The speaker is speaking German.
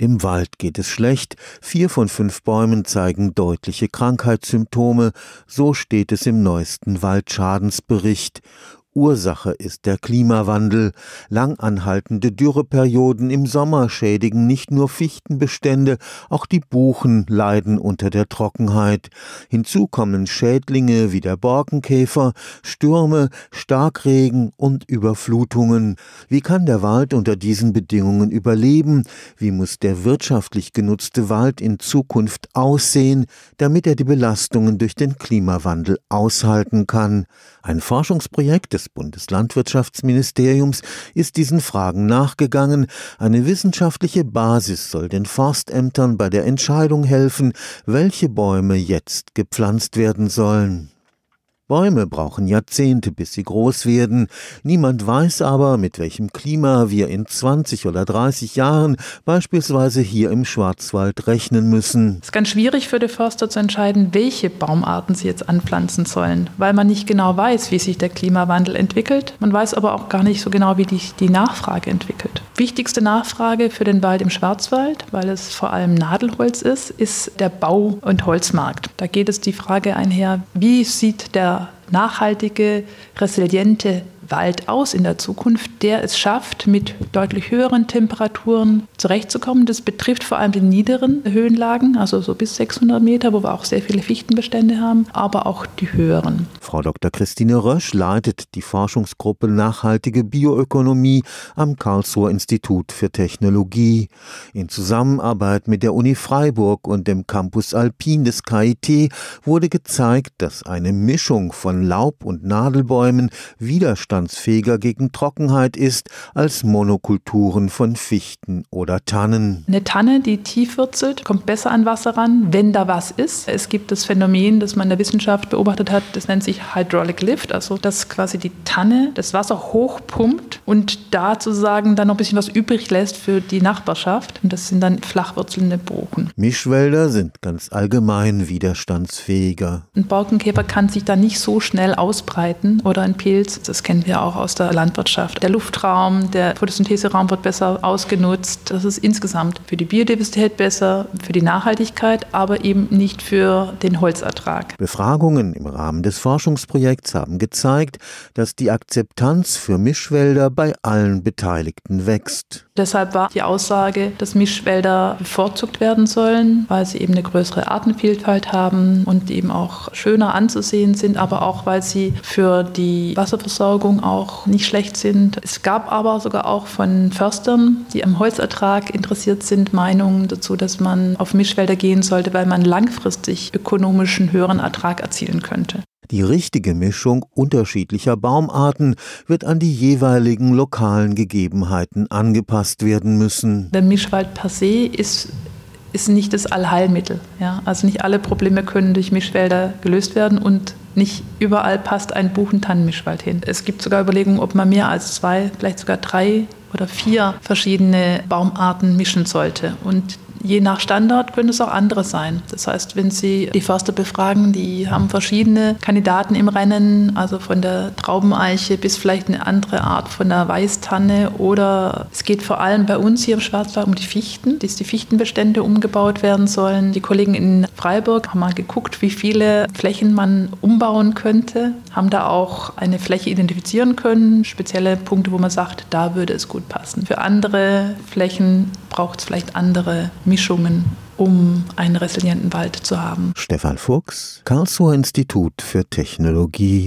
Dem Wald geht es schlecht, vier von fünf Bäumen zeigen deutliche Krankheitssymptome, so steht es im neuesten Waldschadensbericht. Ursache ist der Klimawandel. Lang anhaltende Dürreperioden im Sommer schädigen nicht nur Fichtenbestände, auch die Buchen leiden unter der Trockenheit. Hinzu kommen Schädlinge wie der Borkenkäfer, Stürme, Starkregen und Überflutungen. Wie kann der Wald unter diesen Bedingungen überleben? Wie muss der wirtschaftlich genutzte Wald in Zukunft aussehen, damit er die Belastungen durch den Klimawandel aushalten kann? Ein Forschungsprojekt des des Bundeslandwirtschaftsministeriums ist diesen Fragen nachgegangen. Eine wissenschaftliche Basis soll den Forstämtern bei der Entscheidung helfen, welche Bäume jetzt gepflanzt werden sollen. Bäume brauchen Jahrzehnte, bis sie groß werden. Niemand weiß aber, mit welchem Klima wir in 20 oder 30 Jahren beispielsweise hier im Schwarzwald rechnen müssen. Es ist ganz schwierig für die Förster zu entscheiden, welche Baumarten sie jetzt anpflanzen sollen, weil man nicht genau weiß, wie sich der Klimawandel entwickelt. Man weiß aber auch gar nicht so genau, wie die, die Nachfrage entwickelt. Wichtigste Nachfrage für den Wald im Schwarzwald, weil es vor allem Nadelholz ist, ist der Bau- und Holzmarkt. Da geht es die Frage einher, wie sieht der nachhaltige, resiliente Wald aus in der Zukunft, der es schafft, mit deutlich höheren Temperaturen zurechtzukommen. Das betrifft vor allem die niederen Höhenlagen, also so bis 600 Meter, wo wir auch sehr viele Fichtenbestände haben, aber auch die höheren. Frau Dr. Christine Rösch leitet die Forschungsgruppe Nachhaltige Bioökonomie am Karlsruher Institut für Technologie. In Zusammenarbeit mit der Uni Freiburg und dem Campus Alpin des KIT wurde gezeigt, dass eine Mischung von Laub- und Nadelbäumen Widerstand widerstandsfähiger gegen Trockenheit ist als Monokulturen von Fichten oder Tannen. Eine Tanne, die tief wurzelt, kommt besser an Wasser ran, wenn da was ist. Es gibt das Phänomen, das man in der Wissenschaft beobachtet hat, das nennt sich Hydraulic Lift, also dass quasi die Tanne das Wasser hochpumpt und da sozusagen dann noch ein bisschen was übrig lässt für die Nachbarschaft. Und das sind dann flachwurzelnde Buchen. Mischwälder sind ganz allgemein widerstandsfähiger. Ein Borkenkäfer kann sich da nicht so schnell ausbreiten oder ein Pilz. Das kennen wir auch aus der Landwirtschaft. Der Luftraum, der Photosyntheseraum wird besser ausgenutzt. Das ist insgesamt für die Biodiversität besser, für die Nachhaltigkeit, aber eben nicht für den Holzertrag. Befragungen im Rahmen des Forschungsprojekts haben gezeigt, dass die Akzeptanz für Mischwälder bei allen Beteiligten wächst. Deshalb war die Aussage, dass Mischwälder bevorzugt werden sollen, weil sie eben eine größere Artenvielfalt haben und eben auch schöner anzusehen sind, aber auch weil sie für die Wasserversorgung auch nicht schlecht sind. Es gab aber sogar auch von Förstern, die am Holzertrag interessiert sind, Meinungen dazu, dass man auf Mischwälder gehen sollte, weil man langfristig ökonomischen höheren Ertrag erzielen könnte. Die richtige Mischung unterschiedlicher Baumarten wird an die jeweiligen lokalen Gegebenheiten angepasst werden müssen. Der Mischwald per se ist ist nicht das Allheilmittel. Ja? Also nicht alle Probleme können durch Mischwälder gelöst werden und nicht überall passt ein Buchentannenmischwald hin. Es gibt sogar Überlegungen, ob man mehr als zwei, vielleicht sogar drei oder vier verschiedene Baumarten mischen sollte. Und Je nach Standort können es auch andere sein. Das heißt, wenn Sie die Förster befragen, die haben verschiedene Kandidaten im Rennen, also von der Traubeneiche bis vielleicht eine andere Art von der Weißtanne oder es geht vor allem bei uns hier im Schwarzwald um die Fichten, dass die Fichtenbestände umgebaut werden sollen. Die Kollegen in Freiburg haben mal geguckt, wie viele Flächen man umbauen könnte, haben da auch eine Fläche identifizieren können, spezielle Punkte, wo man sagt, da würde es gut passen. Für andere Flächen braucht es vielleicht andere Mischungen, um einen resilienten Wald zu haben. Stefan Fuchs, Karlsruher Institut für Technologie